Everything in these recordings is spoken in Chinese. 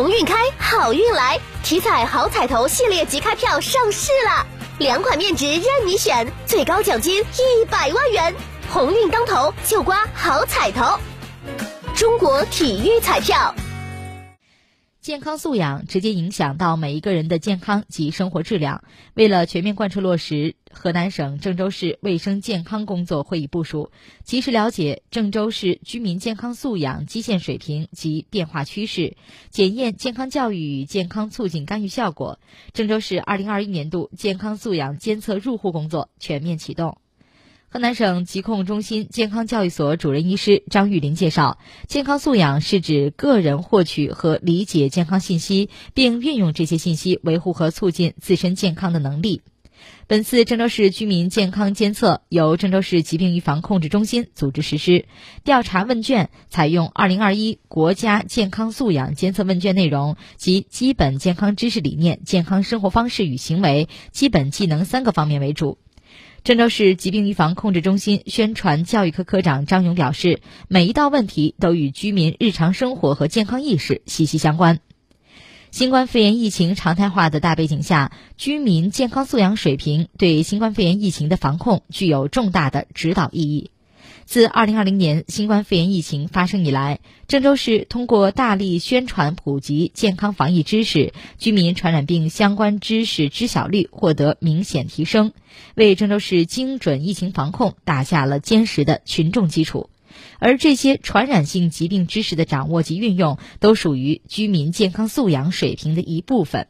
鸿运开，好运来！体彩好彩头系列即开票上市了，两款面值任你选，最高奖金一百万元，鸿运当头就刮好彩头。中国体育彩票。健康素养直接影响到每一个人的健康及生活质量。为了全面贯彻落实河南省郑州市卫生健康工作会议部署，及时了解郑州市居民健康素养基线水平及变化趋势，检验健康教育与健康促进干预效果，郑州市2021年度健康素养监测入户工作全面启动。河南省疾控中心健康教育所主任医师张玉林介绍，健康素养是指个人获取和理解健康信息，并运用这些信息维护和促进自身健康的能力。本次郑州市居民健康监测由郑州市疾病预防控制中心组织实施，调查问卷采用2021国家健康素养监测问卷内容及基本健康知识理念、健康生活方式与行为、基本技能三个方面为主。郑州市疾病预防控制中心宣传教育科科长张勇表示，每一道问题都与居民日常生活和健康意识息息相关。新冠肺炎疫情常态化的大背景下，居民健康素养水平对新冠肺炎疫情的防控具有重大的指导意义。自2020年新冠肺炎疫情发生以来，郑州市通过大力宣传普及健康防疫知识，居民传染病相关知识知晓率获得明显提升，为郑州市精准疫情防控打下了坚实的群众基础。而这些传染性疾病知识的掌握及运用，都属于居民健康素养水平的一部分。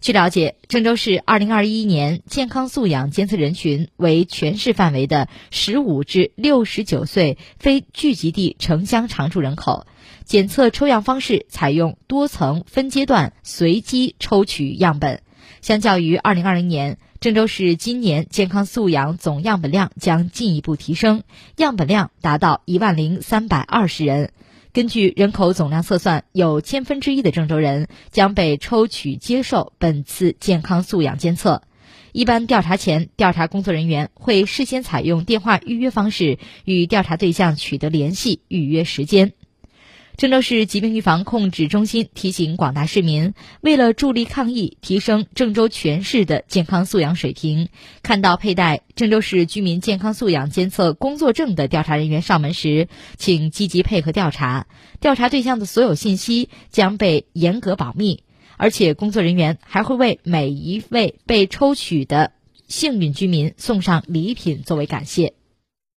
据了解，郑州市2021年健康素养监测人群为全市范围的15至69岁非聚集地城乡常住人口。检测抽样方式采用多层分阶段随机抽取样本。相较于2020年，郑州市今年健康素养总样本量将进一步提升，样本量达到1万零320人。根据人口总量测算，有千分之一的郑州人将被抽取接受本次健康素养监测。一般调查前，调查工作人员会事先采用电话预约方式与调查对象取得联系，预约时间。郑州市疾病预防控制中心提醒广大市民，为了助力抗疫，提升郑州全市的健康素养水平，看到佩戴郑州市居民健康素养监测工作证的调查人员上门时，请积极配合调查。调查对象的所有信息将被严格保密，而且工作人员还会为每一位被抽取的幸运居民送上礼品作为感谢。